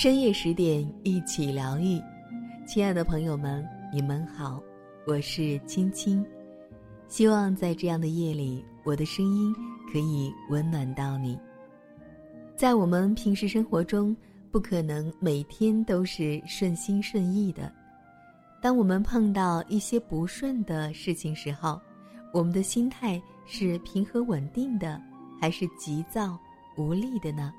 深夜十点，一起疗愈。亲爱的朋友们，你们好，我是青青。希望在这样的夜里，我的声音可以温暖到你。在我们平时生活中，不可能每天都是顺心顺意的。当我们碰到一些不顺的事情时候，我们的心态是平和稳定的，还是急躁无力的呢？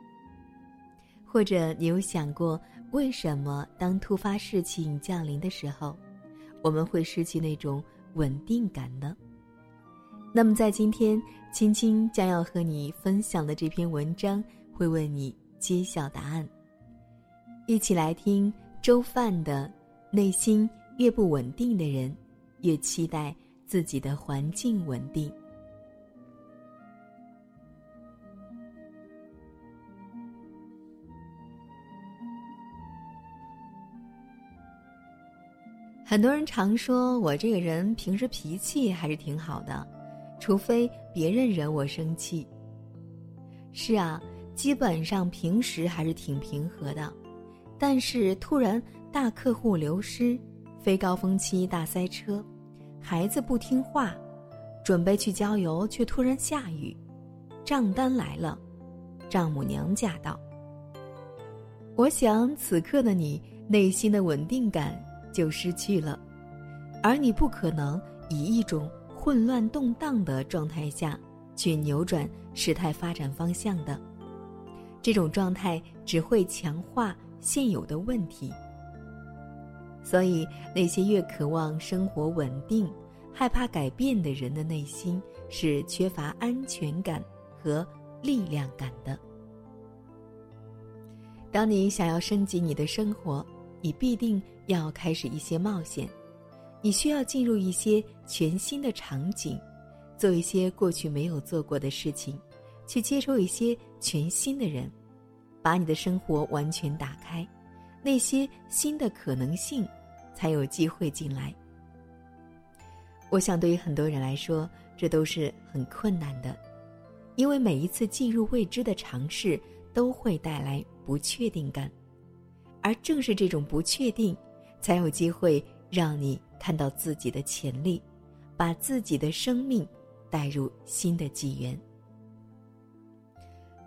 或者你有想过，为什么当突发事情降临的时候，我们会失去那种稳定感呢？那么，在今天，青青将要和你分享的这篇文章，会为你揭晓答案。一起来听周范的：内心越不稳定的人，越期待自己的环境稳定。很多人常说我这个人平时脾气还是挺好的，除非别人惹我生气。是啊，基本上平时还是挺平和的，但是突然大客户流失，非高峰期大塞车，孩子不听话，准备去郊游却突然下雨，账单来了，丈母娘驾到。我想此刻的你内心的稳定感。就失去了，而你不可能以一种混乱动荡的状态下去扭转事态发展方向的。这种状态只会强化现有的问题。所以，那些越渴望生活稳定、害怕改变的人的内心是缺乏安全感和力量感的。当你想要升级你的生活，你必定要开始一些冒险，你需要进入一些全新的场景，做一些过去没有做过的事情，去接受一些全新的人，把你的生活完全打开，那些新的可能性才有机会进来。我想，对于很多人来说，这都是很困难的，因为每一次进入未知的尝试都会带来不确定感。而正是这种不确定，才有机会让你看到自己的潜力，把自己的生命带入新的纪元。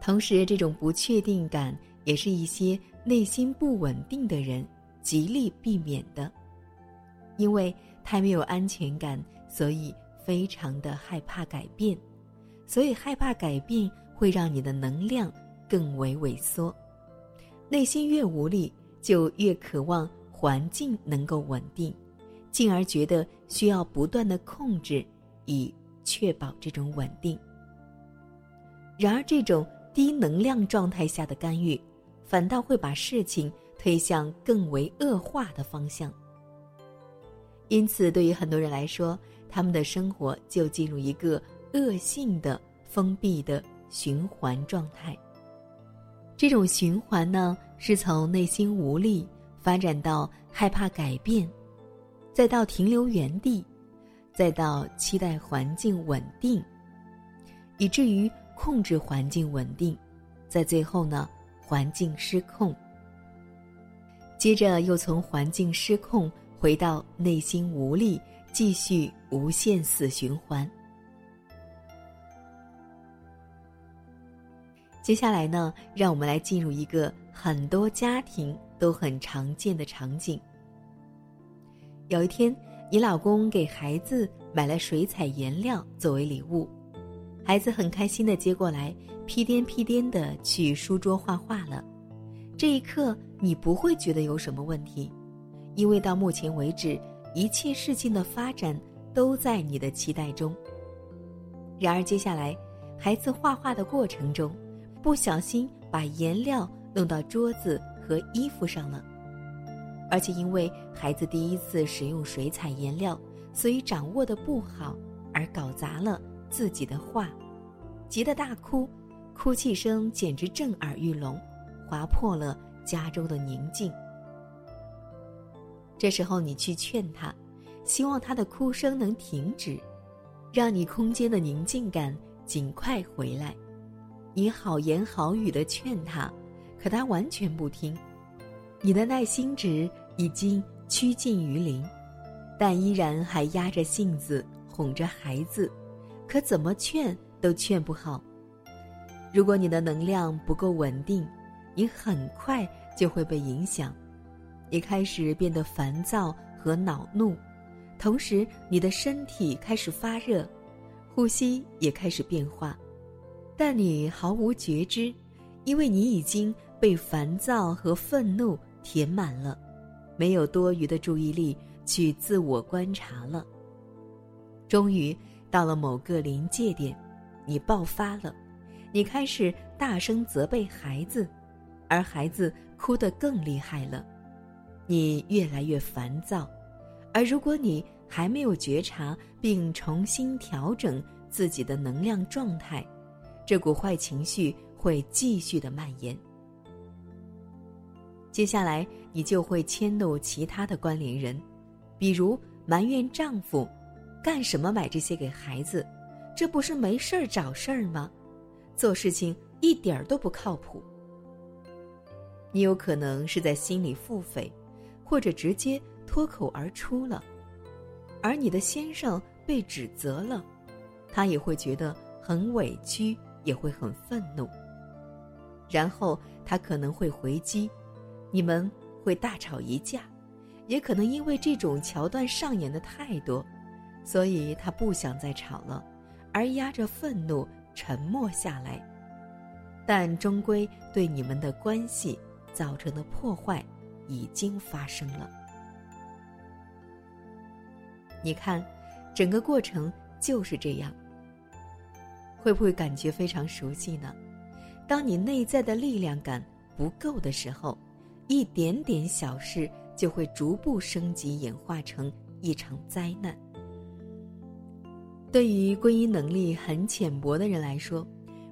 同时，这种不确定感也是一些内心不稳定的人极力避免的，因为太没有安全感，所以非常的害怕改变，所以害怕改变会让你的能量更为萎缩，内心越无力。就越渴望环境能够稳定，进而觉得需要不断的控制，以确保这种稳定。然而，这种低能量状态下的干预，反倒会把事情推向更为恶化的方向。因此，对于很多人来说，他们的生活就进入一个恶性的封闭的循环状态。这种循环呢，是从内心无力发展到害怕改变，再到停留原地，再到期待环境稳定，以至于控制环境稳定，在最后呢，环境失控。接着又从环境失控回到内心无力，继续无限死循环。接下来呢，让我们来进入一个很多家庭都很常见的场景。有一天，你老公给孩子买了水彩颜料作为礼物，孩子很开心的接过来，屁颠屁颠的去书桌画画了。这一刻，你不会觉得有什么问题，因为到目前为止，一切事情的发展都在你的期待中。然而，接下来，孩子画画的过程中，不小心把颜料弄到桌子和衣服上了，而且因为孩子第一次使用水彩颜料，所以掌握的不好，而搞砸了自己的画，急得大哭，哭泣声简直震耳欲聋，划破了家中的宁静。这时候你去劝他，希望他的哭声能停止，让你空间的宁静感尽快回来。你好言好语的劝他，可他完全不听，你的耐心值已经趋近于零，但依然还压着性子哄着孩子，可怎么劝都劝不好。如果你的能量不够稳定，你很快就会被影响，你开始变得烦躁和恼怒，同时你的身体开始发热，呼吸也开始变化，但你毫无觉知。因为你已经被烦躁和愤怒填满了，没有多余的注意力去自我观察了。终于到了某个临界点，你爆发了，你开始大声责备孩子，而孩子哭得更厉害了。你越来越烦躁，而如果你还没有觉察并重新调整自己的能量状态，这股坏情绪。会继续的蔓延。接下来，你就会迁怒其他的关联人，比如埋怨丈夫，干什么买这些给孩子？这不是没事儿找事儿吗？做事情一点儿都不靠谱。你有可能是在心里腹诽，或者直接脱口而出了，而你的先生被指责了，他也会觉得很委屈，也会很愤怒。然后他可能会回击，你们会大吵一架，也可能因为这种桥段上演的太多，所以他不想再吵了，而压着愤怒沉默下来。但终归对你们的关系造成的破坏已经发生了。你看，整个过程就是这样。会不会感觉非常熟悉呢？当你内在的力量感不够的时候，一点点小事就会逐步升级演化成一场灾难。对于归因能力很浅薄的人来说，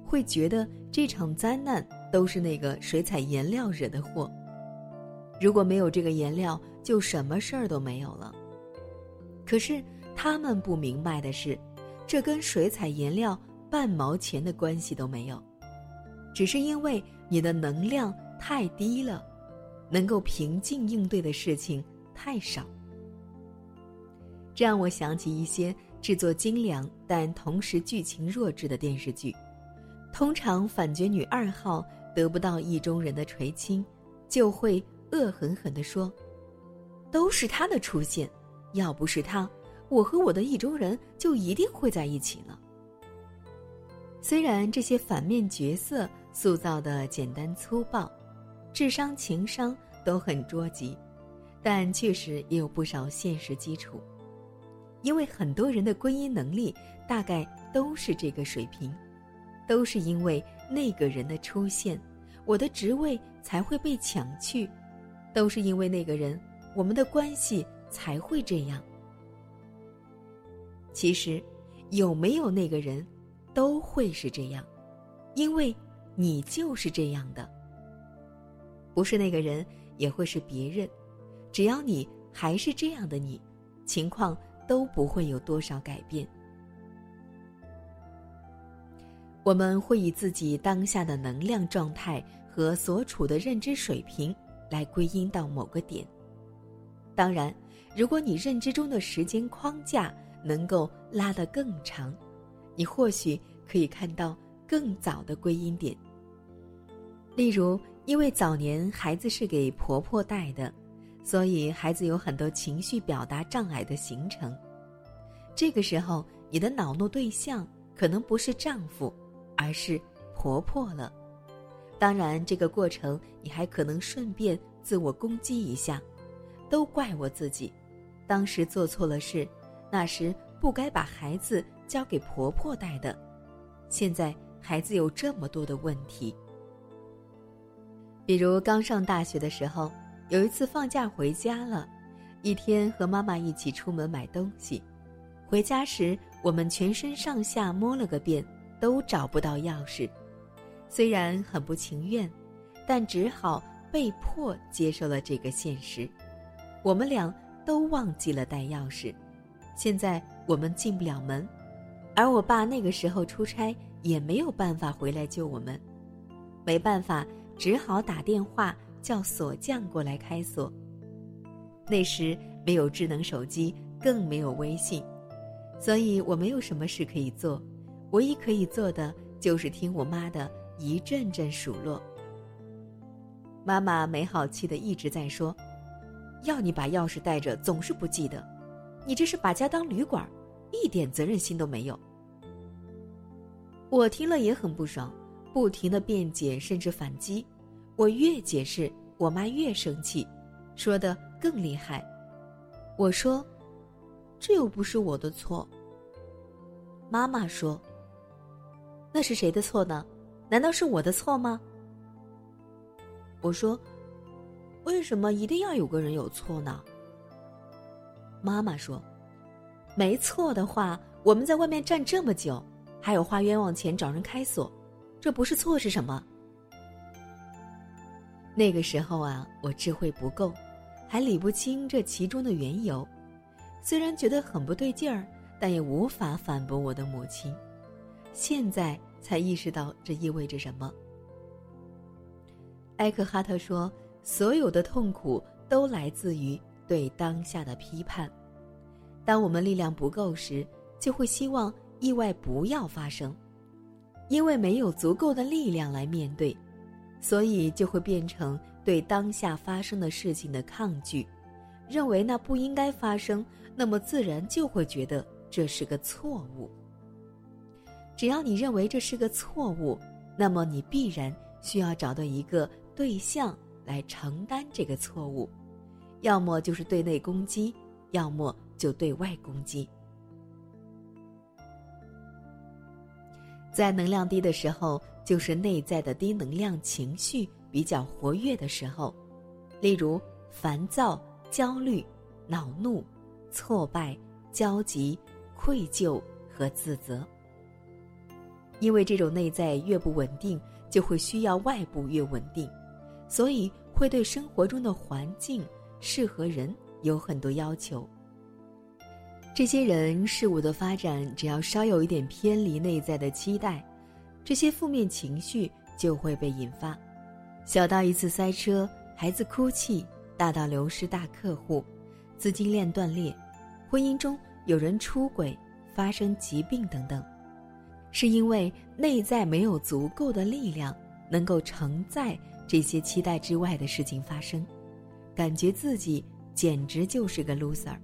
会觉得这场灾难都是那个水彩颜料惹的祸。如果没有这个颜料，就什么事儿都没有了。可是他们不明白的是，这跟水彩颜料半毛钱的关系都没有。只是因为你的能量太低了，能够平静应对的事情太少。这让我想起一些制作精良但同时剧情弱智的电视剧。通常反角女二号得不到意中人的垂青，就会恶狠狠地说：“都是他的出现，要不是他，我和我的意中人就一定会在一起了。”虽然这些反面角色。塑造的简单粗暴，智商情商都很捉急，但确实也有不少现实基础。因为很多人的归因能力大概都是这个水平，都是因为那个人的出现，我的职位才会被抢去，都是因为那个人，我们的关系才会这样。其实，有没有那个人，都会是这样，因为。你就是这样的，不是那个人，也会是别人。只要你还是这样的你，情况都不会有多少改变。我们会以自己当下的能量状态和所处的认知水平来归因到某个点。当然，如果你认知中的时间框架能够拉得更长，你或许可以看到。更早的归因点，例如，因为早年孩子是给婆婆带的，所以孩子有很多情绪表达障碍的形成。这个时候，你的恼怒对象可能不是丈夫，而是婆婆了。当然，这个过程你还可能顺便自我攻击一下，都怪我自己，当时做错了事，那时不该把孩子交给婆婆带的，现在。孩子有这么多的问题，比如刚上大学的时候，有一次放假回家了，一天和妈妈一起出门买东西，回家时我们全身上下摸了个遍，都找不到钥匙。虽然很不情愿，但只好被迫接受了这个现实。我们俩都忘记了带钥匙，现在我们进不了门，而我爸那个时候出差。也没有办法回来救我们，没办法，只好打电话叫锁匠过来开锁。那时没有智能手机，更没有微信，所以我没有什么事可以做，唯一可以做的就是听我妈的一阵阵数落。妈妈没好气的一直在说：“要你把钥匙带着，总是不记得，你这是把家当旅馆，一点责任心都没有。”我听了也很不爽，不停的辩解甚至反击，我越解释，我妈越生气，说的更厉害。我说：“这又不是我的错。”妈妈说：“那是谁的错呢？难道是我的错吗？”我说：“为什么一定要有个人有错呢？”妈妈说：“没错的话，我们在外面站这么久，还有花冤枉钱找人开锁，这不是错是什么？”那个时候啊，我智慧不够，还理不清这其中的缘由，虽然觉得很不对劲儿，但也无法反驳我的母亲。现在才意识到这意味着什么。埃克哈特说：“所有的痛苦都来自于对当下的批判。当我们力量不够时，就会希望意外不要发生，因为没有足够的力量来面对，所以就会变成对当下发生的事情的抗拒，认为那不应该发生，那么自然就会觉得这是个错误。只要你认为这是个错误，那么你必然需要找到一个。”对象来承担这个错误，要么就是对内攻击，要么就对外攻击。在能量低的时候，就是内在的低能量情绪比较活跃的时候，例如烦躁、焦虑、恼怒、挫败、焦急、愧疚和自责。因为这种内在越不稳定，就会需要外部越稳定。所以会对生活中的环境、事和人有很多要求。这些人事物的发展，只要稍有一点偏离内在的期待，这些负面情绪就会被引发。小到一次塞车、孩子哭泣，大到流失大客户、资金链断裂、婚姻中有人出轨、发生疾病等等，是因为内在没有足够的力量能够承载。这些期待之外的事情发生，感觉自己简直就是个 loser。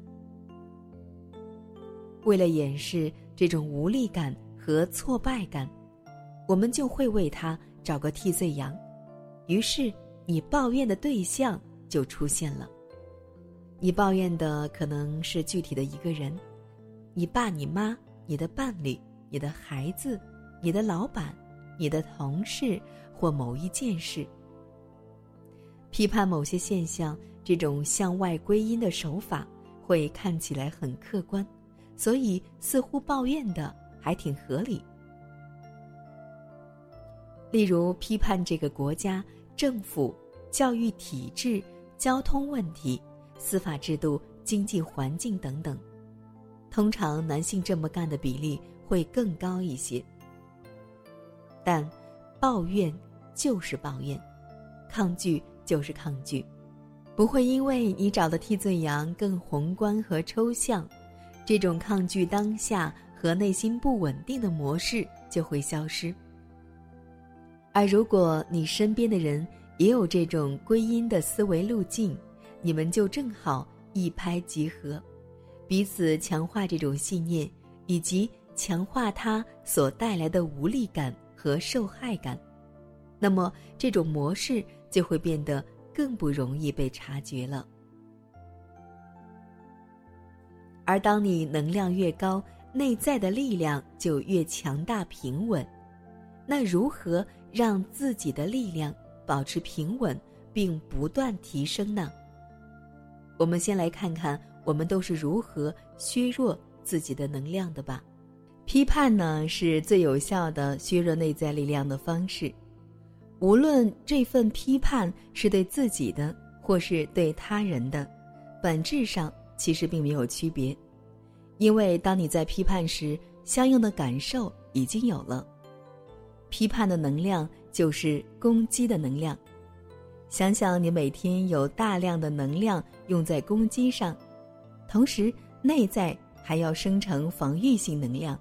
为了掩饰这种无力感和挫败感，我们就会为他找个替罪羊，于是你抱怨的对象就出现了。你抱怨的可能是具体的一个人，你爸、你妈、你的伴侣、你的孩子、你的老板、你的同事或某一件事。批判某些现象，这种向外归因的手法会看起来很客观，所以似乎抱怨的还挺合理。例如，批判这个国家、政府、教育体制、交通问题、司法制度、经济环境等等。通常男性这么干的比例会更高一些。但，抱怨就是抱怨，抗拒。就是抗拒，不会因为你找的替罪羊更宏观和抽象，这种抗拒当下和内心不稳定的模式就会消失。而如果你身边的人也有这种归因的思维路径，你们就正好一拍即合，彼此强化这种信念，以及强化它所带来的无力感和受害感。那么这种模式。就会变得更不容易被察觉了。而当你能量越高，内在的力量就越强大平稳。那如何让自己的力量保持平稳并不断提升呢？我们先来看看我们都是如何削弱自己的能量的吧。批判呢，是最有效的削弱内在力量的方式。无论这份批判是对自己的，或是对他人的，本质上其实并没有区别，因为当你在批判时，相应的感受已经有了。批判的能量就是攻击的能量，想想你每天有大量的能量用在攻击上，同时内在还要生成防御性能量，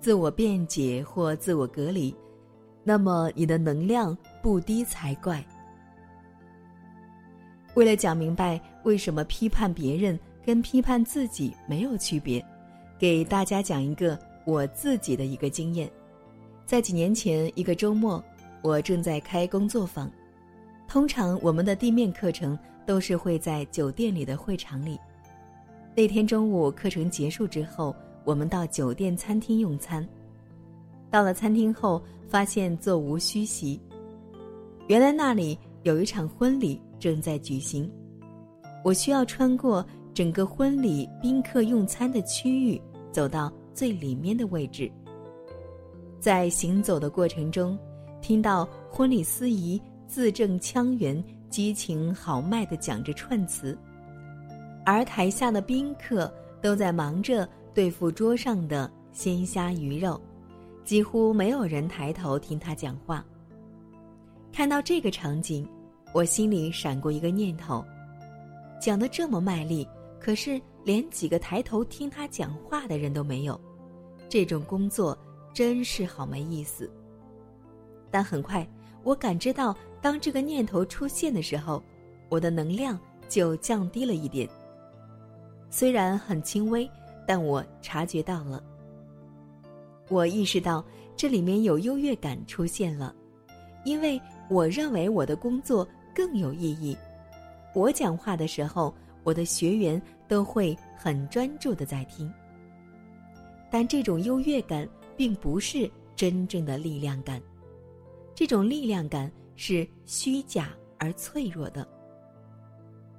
自我辩解或自我隔离，那么你的能量不低才怪。为了讲明白为什么批判别人跟批判自己没有区别，给大家讲一个我自己的一个经验。在几年前一个周末，我正在开工作坊。通常我们的地面课程都是会在酒店里的会场里。那天中午课程结束之后，我们到酒店餐厅用餐。到了餐厅后，发现座无虚席。原来那里有一场婚礼正在举行，我需要穿过整个婚礼宾客用餐的区域，走到最里面的位置。在行走的过程中，听到婚礼司仪。字正腔圆、激情豪迈地讲着串词，而台下的宾客都在忙着对付桌上的鲜虾鱼肉，几乎没有人抬头听他讲话。看到这个场景，我心里闪过一个念头：讲得这么卖力，可是连几个抬头听他讲话的人都没有，这种工作真是好没意思。但很快，我感知到。当这个念头出现的时候，我的能量就降低了一点。虽然很轻微，但我察觉到了。我意识到这里面有优越感出现了，因为我认为我的工作更有意义。我讲话的时候，我的学员都会很专注的在听。但这种优越感并不是真正的力量感，这种力量感。是虚假而脆弱的。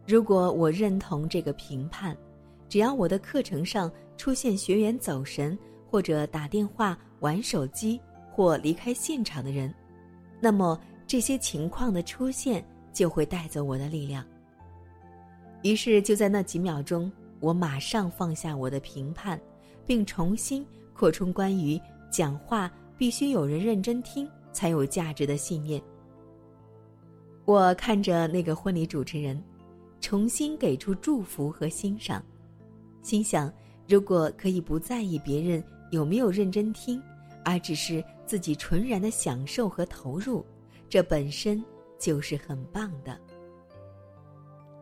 如果我认同这个评判，只要我的课程上出现学员走神，或者打电话、玩手机或离开现场的人，那么这些情况的出现就会带走我的力量。于是就在那几秒钟，我马上放下我的评判，并重新扩充关于讲话必须有人认真听才有价值的信念。我看着那个婚礼主持人，重新给出祝福和欣赏，心想：如果可以不在意别人有没有认真听，而只是自己纯然的享受和投入，这本身就是很棒的。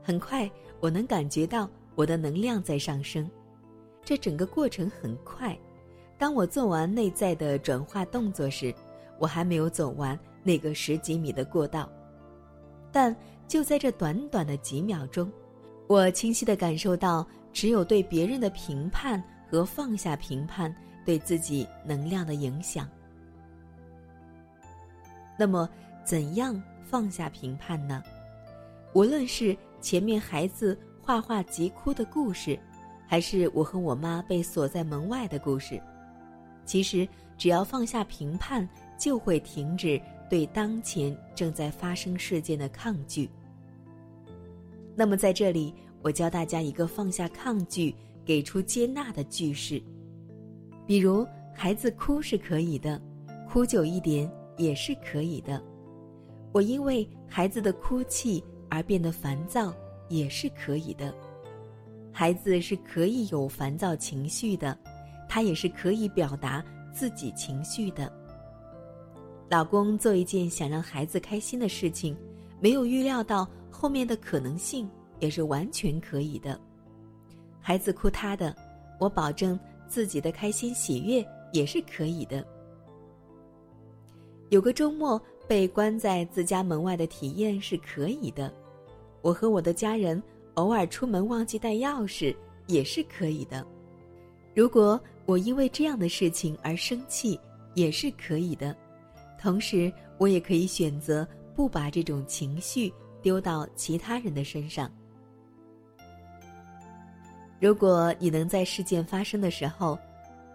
很快，我能感觉到我的能量在上升，这整个过程很快。当我做完内在的转化动作时，我还没有走完那个十几米的过道。但就在这短短的几秒钟，我清晰的感受到，只有对别人的评判和放下评判对自己能量的影响。那么，怎样放下评判呢？无论是前面孩子画画急哭的故事，还是我和我妈被锁在门外的故事，其实只要放下评判，就会停止。对当前正在发生事件的抗拒。那么，在这里，我教大家一个放下抗拒、给出接纳的句式。比如，孩子哭是可以的，哭久一点也是可以的。我因为孩子的哭泣而变得烦躁，也是可以的。孩子是可以有烦躁情绪的，他也是可以表达自己情绪的。老公做一件想让孩子开心的事情，没有预料到后面的可能性，也是完全可以的。孩子哭他的，我保证自己的开心喜悦也是可以的。有个周末被关在自家门外的体验是可以的，我和我的家人偶尔出门忘记带钥匙也是可以的。如果我因为这样的事情而生气，也是可以的。同时，我也可以选择不把这种情绪丢到其他人的身上。如果你能在事件发生的时候，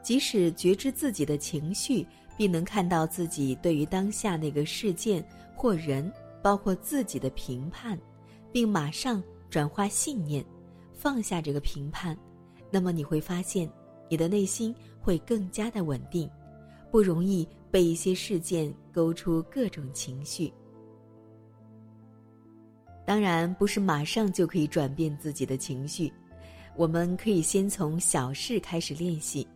即使觉知自己的情绪，并能看到自己对于当下那个事件或人，包括自己的评判，并马上转化信念，放下这个评判，那么你会发现，你的内心会更加的稳定。不容易被一些事件勾出各种情绪。当然不是马上就可以转变自己的情绪，我们可以先从小事开始练习，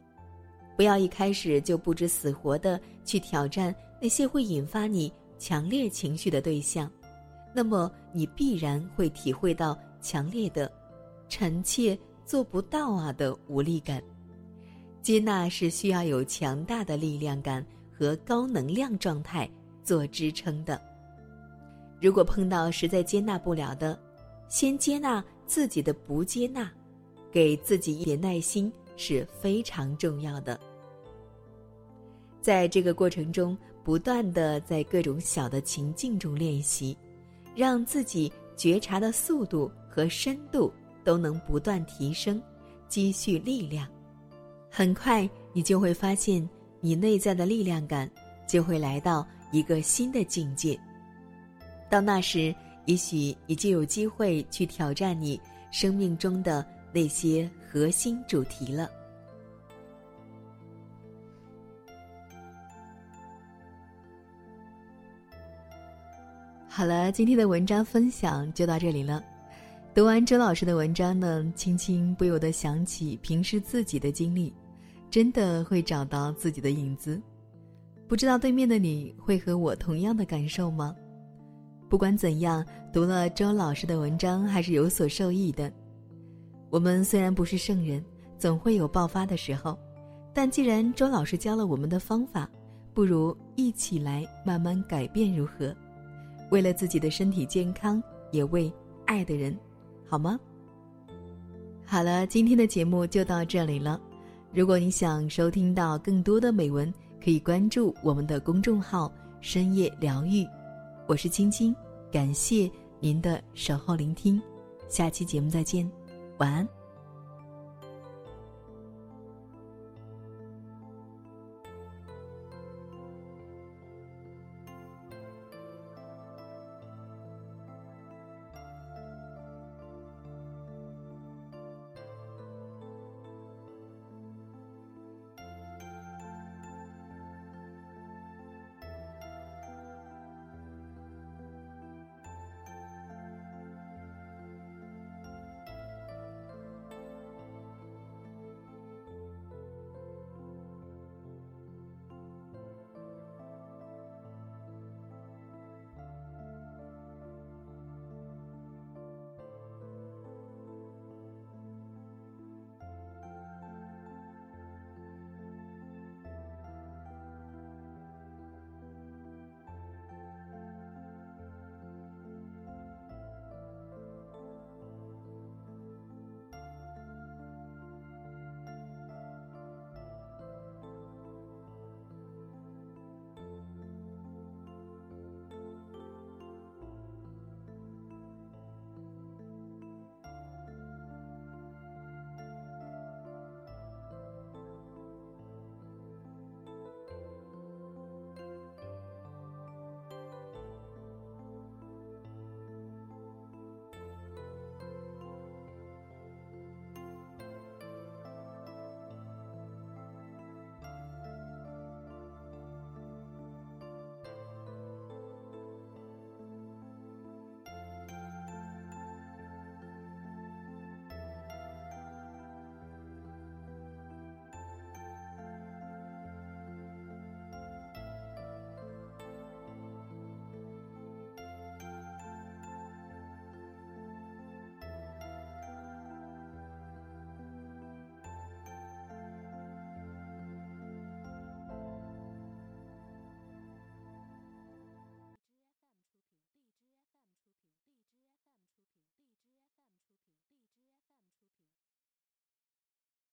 不要一开始就不知死活的去挑战那些会引发你强烈情绪的对象，那么你必然会体会到强烈的“臣妾做不到啊”的无力感。接纳是需要有强大的力量感和高能量状态做支撑的。如果碰到实在接纳不了的，先接纳自己的不接纳，给自己一点耐心是非常重要的。在这个过程中，不断的在各种小的情境中练习，让自己觉察的速度和深度都能不断提升，积蓄力量。很快，你就会发现，你内在的力量感就会来到一个新的境界。到那时，也许你就有机会去挑战你生命中的那些核心主题了。好了，今天的文章分享就到这里了。读完周老师的文章呢，青青不由得想起平时自己的经历。真的会找到自己的影子，不知道对面的你会和我同样的感受吗？不管怎样，读了周老师的文章还是有所受益的。我们虽然不是圣人，总会有爆发的时候，但既然周老师教了我们的方法，不如一起来慢慢改变，如何？为了自己的身体健康，也为爱的人，好吗？好了，今天的节目就到这里了。如果你想收听到更多的美文，可以关注我们的公众号“深夜疗愈”，我是青青，感谢您的守候聆听，下期节目再见，晚安。